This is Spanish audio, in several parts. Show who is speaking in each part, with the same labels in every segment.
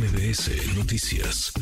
Speaker 1: MBS Noticias.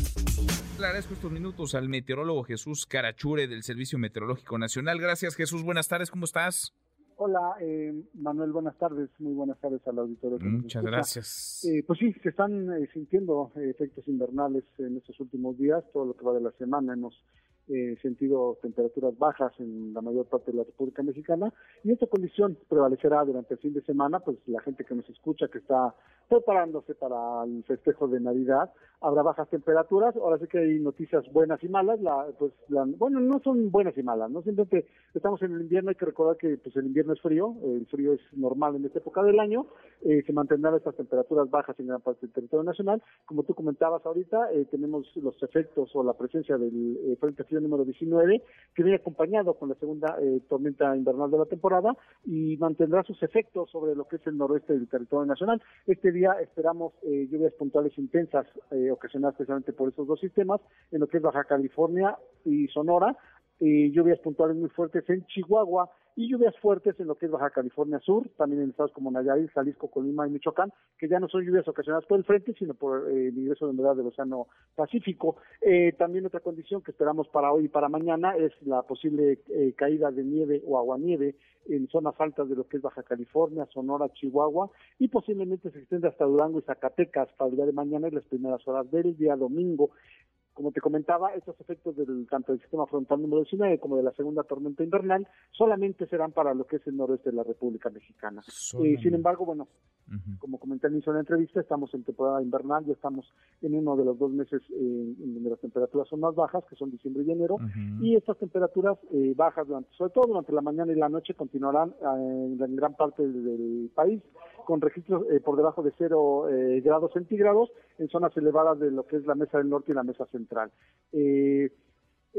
Speaker 2: Le agradezco estos minutos al meteorólogo Jesús Carachure del Servicio Meteorológico Nacional. Gracias Jesús, buenas tardes, ¿cómo estás?
Speaker 3: Hola, eh, Manuel, buenas tardes. Muy buenas tardes al auditorio.
Speaker 2: Muchas gracias.
Speaker 3: Eh, pues sí, se están eh, sintiendo efectos invernales en estos últimos días. Todo lo que va de la semana hemos eh, sentido temperaturas bajas en la mayor parte de la República Mexicana y esta condición prevalecerá durante el fin de semana, pues la gente que nos escucha, que está preparándose para el festejo de Navidad, habrá bajas temperaturas, ahora sí que hay noticias buenas y malas, la, pues la, bueno, no son buenas y malas, no simplemente estamos en el invierno, hay que recordar que pues el invierno es frío, el frío es normal en esta época del año, eh, se mantendrán estas temperaturas bajas en gran parte del territorio nacional, como tú comentabas ahorita, eh, tenemos los efectos o la presencia del eh, frente frío número 19, que viene acompañado con la segunda eh, tormenta invernal de la temporada y mantendrá sus efectos sobre lo que es el noroeste del territorio nacional. Este día esperamos eh, lluvias puntuales intensas, eh, ocasionadas especialmente por esos dos sistemas, en lo que es Baja California y Sonora, y lluvias puntuales muy fuertes en Chihuahua y lluvias fuertes en lo que es Baja California Sur, también en estados como Nayarit, Jalisco, Colima y Michoacán, que ya no son lluvias ocasionadas por el frente, sino por eh, el ingreso de humedad del Océano Pacífico. Eh, también otra condición que esperamos para hoy y para mañana es la posible eh, caída de nieve o aguanieve en zonas altas de lo que es Baja California, Sonora, Chihuahua, y posiblemente se extiende hasta Durango y Zacatecas para el día de mañana y las primeras horas del día domingo como te comentaba, estos efectos del tanto del sistema frontal número 19 como de la segunda tormenta invernal solamente serán para lo que es el noroeste de la República Mexicana. Eh, sin embargo, bueno, como comenté al inicio de la entrevista, estamos en temporada invernal, ya estamos en uno de los dos meses eh, en donde las temperaturas son más bajas, que son diciembre y enero, y estas temperaturas eh, bajas, durante, sobre todo durante la mañana y la noche, continuarán en, en gran parte del país con registros por debajo de cero grados centígrados en zonas elevadas de lo que es la mesa del norte y la mesa central. Eh,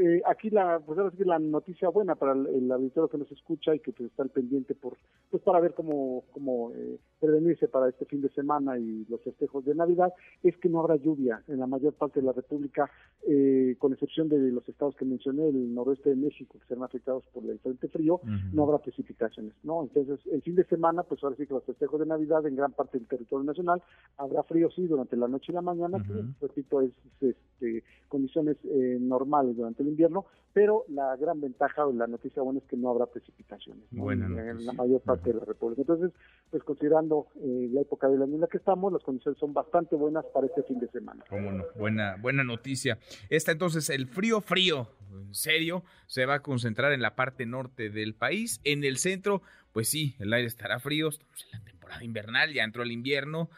Speaker 3: eh, aquí la pues ahora sí la noticia buena para el, el, auditorio que nos escucha y que pues, está al pendiente por pues para ver cómo cómo eh, prevenirse para este fin de semana y los festejos de Navidad es que no habrá lluvia en la mayor parte de la República eh, con excepción de los estados que mencioné el noroeste de México que serán afectados por el frente frío no habrá precipitaciones no entonces el fin de semana pues ahora sí que los festejos de Navidad en gran parte del territorio nacional habrá frío sí durante la noche y la mañana que repito es este condiciones eh, normales durante el invierno, pero la gran ventaja o la noticia buena es que no habrá precipitaciones en, la mayor parte de la República. Entonces, pues considerando eh, la época del año en la que estamos, las condiciones son bastante buenas para este fin de semana.
Speaker 2: Cómo buena, buena noticia. Esta entonces, el frío, frío, en serio, se va a concentrar en la parte norte del país. En el centro, pues sí, el aire estará frío, estamos en la temporada invernal, ya entró el invierno,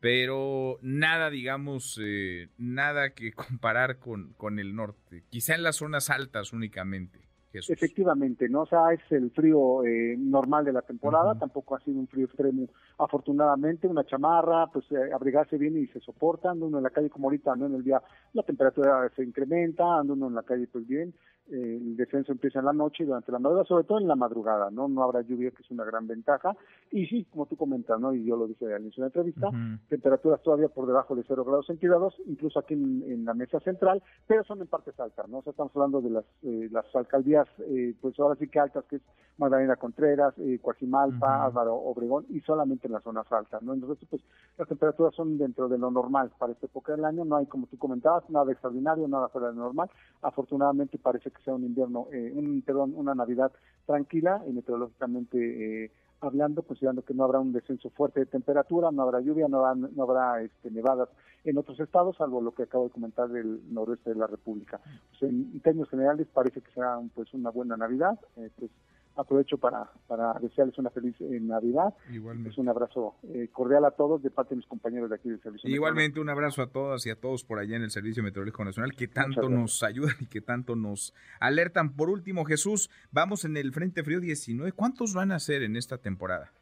Speaker 2: pero nada, digamos, eh, nada que comparar con, con el norte, quizá en las zonas altas únicamente. Jesús.
Speaker 3: Efectivamente, ¿no? O sea, es el frío eh, normal de la temporada, tampoco ha sido un frío extremo, afortunadamente, una chamarra, pues eh, abrigarse bien y se soporta, ando uno en la calle como ahorita, ¿no? En el día la temperatura se incrementa, ando uno en la calle pues bien, el descenso empieza en la noche y durante la madrugada, sobre todo en la madrugada, ¿no? No habrá lluvia, que es una gran ventaja. Y sí, como tú comentas, ¿no? Y yo lo dije al inicio de la entrevista, temperaturas todavía por debajo de 0 grados centígrados, incluso aquí en, la mesa central, pero son en partes altas, ¿no? O sea, estamos hablando de las, eh, las alcaldías, eh, pues ahora sí que altas, que es Magdalena Contreras, eh, Coajimalpa, Álvaro Obregón, y solamente en las zonas altas, ¿no? Entonces, pues las temperaturas son dentro de lo normal para esta época del año, no hay, como tú comentabas, nada extraordinario, nada fuera de lo normal. Afortunadamente parece que sea un invierno, eh, un, perdón, una Navidad tranquila y meteorológicamente eh, hablando, considerando que no habrá un descenso fuerte de temperatura, no habrá lluvia, no habrá, no habrá este, nevadas en otros estados, salvo lo que acabo de comentar del noroeste de la República. Pues en, términos generales parece que será pues una buena Navidad, eh, pues aprovecho para, para desearles una feliz eh, Navidad. Igualmente. Es un abrazo eh, cordial a todos de parte de mis compañeros de aquí del Servicio
Speaker 2: Igualmente un abrazo a todas y a todos por allá en el Servicio Meteorológico Nacional que tanto nos ayudan y que tanto nos alertan. Por último, Jesús, vamos en el Frente Frío 19. ¿Cuántos van a ser en esta temporada?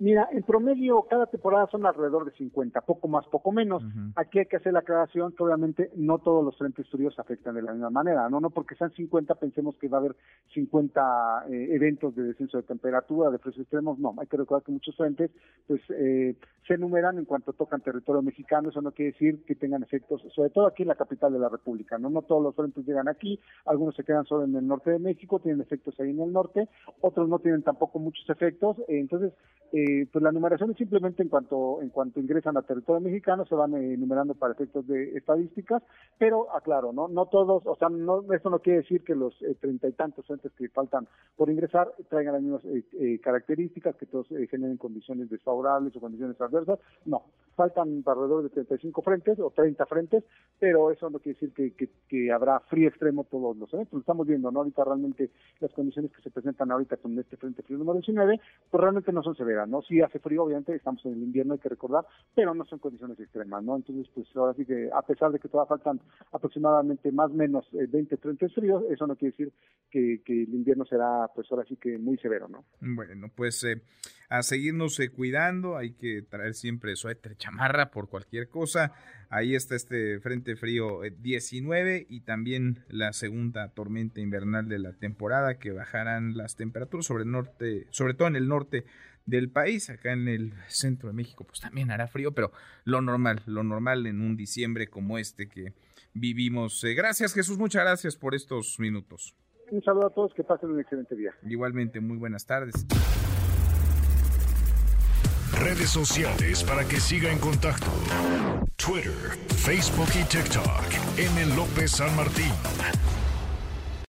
Speaker 3: Mira, en promedio cada temporada son alrededor de 50, poco más, poco menos. Aquí hay que hacer la aclaración que obviamente no todos los frentes fríos afectan de la misma manera, no no porque sean 50 pensemos que va a haber 50 eh, eventos de descenso de temperatura, de precios extremos, no, hay que recordar que muchos frentes pues eh, se enumeran en cuanto tocan territorio mexicano, eso no quiere decir que tengan efectos, sobre todo aquí en la capital de la República, no no todos los frentes llegan aquí, algunos se quedan solo en el norte de México, tienen efectos ahí en el norte, otros no tienen tampoco muchos efectos, entonces eh, eh, pues la numeración es simplemente en cuanto en cuanto ingresan a territorio mexicano se van eh, enumerando para efectos de estadísticas, pero aclaro, no no todos, o sea, no esto no quiere decir que los eh, treinta y tantos entes que faltan por ingresar traigan las mismas características, que todos generen condiciones desfavorables o condiciones adversas, no, faltan alrededor de 35 frentes o 30 frentes, pero eso no quiere decir que, que, habrá frío extremo todos los eventos, lo estamos viendo, ¿no? Ahorita realmente las condiciones que se presentan ahorita con este frente frío número 19, pues realmente no son severas, ¿no? Sí hace frío, obviamente, estamos en el invierno, hay que recordar, pero no son condiciones extremas, ¿no? Entonces, pues ahora sí que a pesar de que todavía faltan aproximadamente más o menos 20, 30 fríos, eso no quiere decir que, el invierno será, pues ahora sí que muy severo, ¿no?
Speaker 2: Bueno, pues eh, a seguirnos eh, cuidando, hay que traer siempre suéter, chamarra por cualquier cosa. Ahí está este Frente Frío 19 eh, y también la segunda tormenta invernal de la temporada que bajarán las temperaturas sobre el norte, sobre todo en el norte del país, acá en el centro de México, pues también hará frío, pero lo normal, lo normal en un diciembre como este que vivimos. Eh, gracias Jesús, muchas gracias por estos minutos.
Speaker 3: Un saludo a todos, que pasen un excelente día.
Speaker 2: Igualmente, muy buenas tardes.
Speaker 1: Redes sociales para que siga en contacto: Twitter, Facebook y TikTok. M. López San Martín.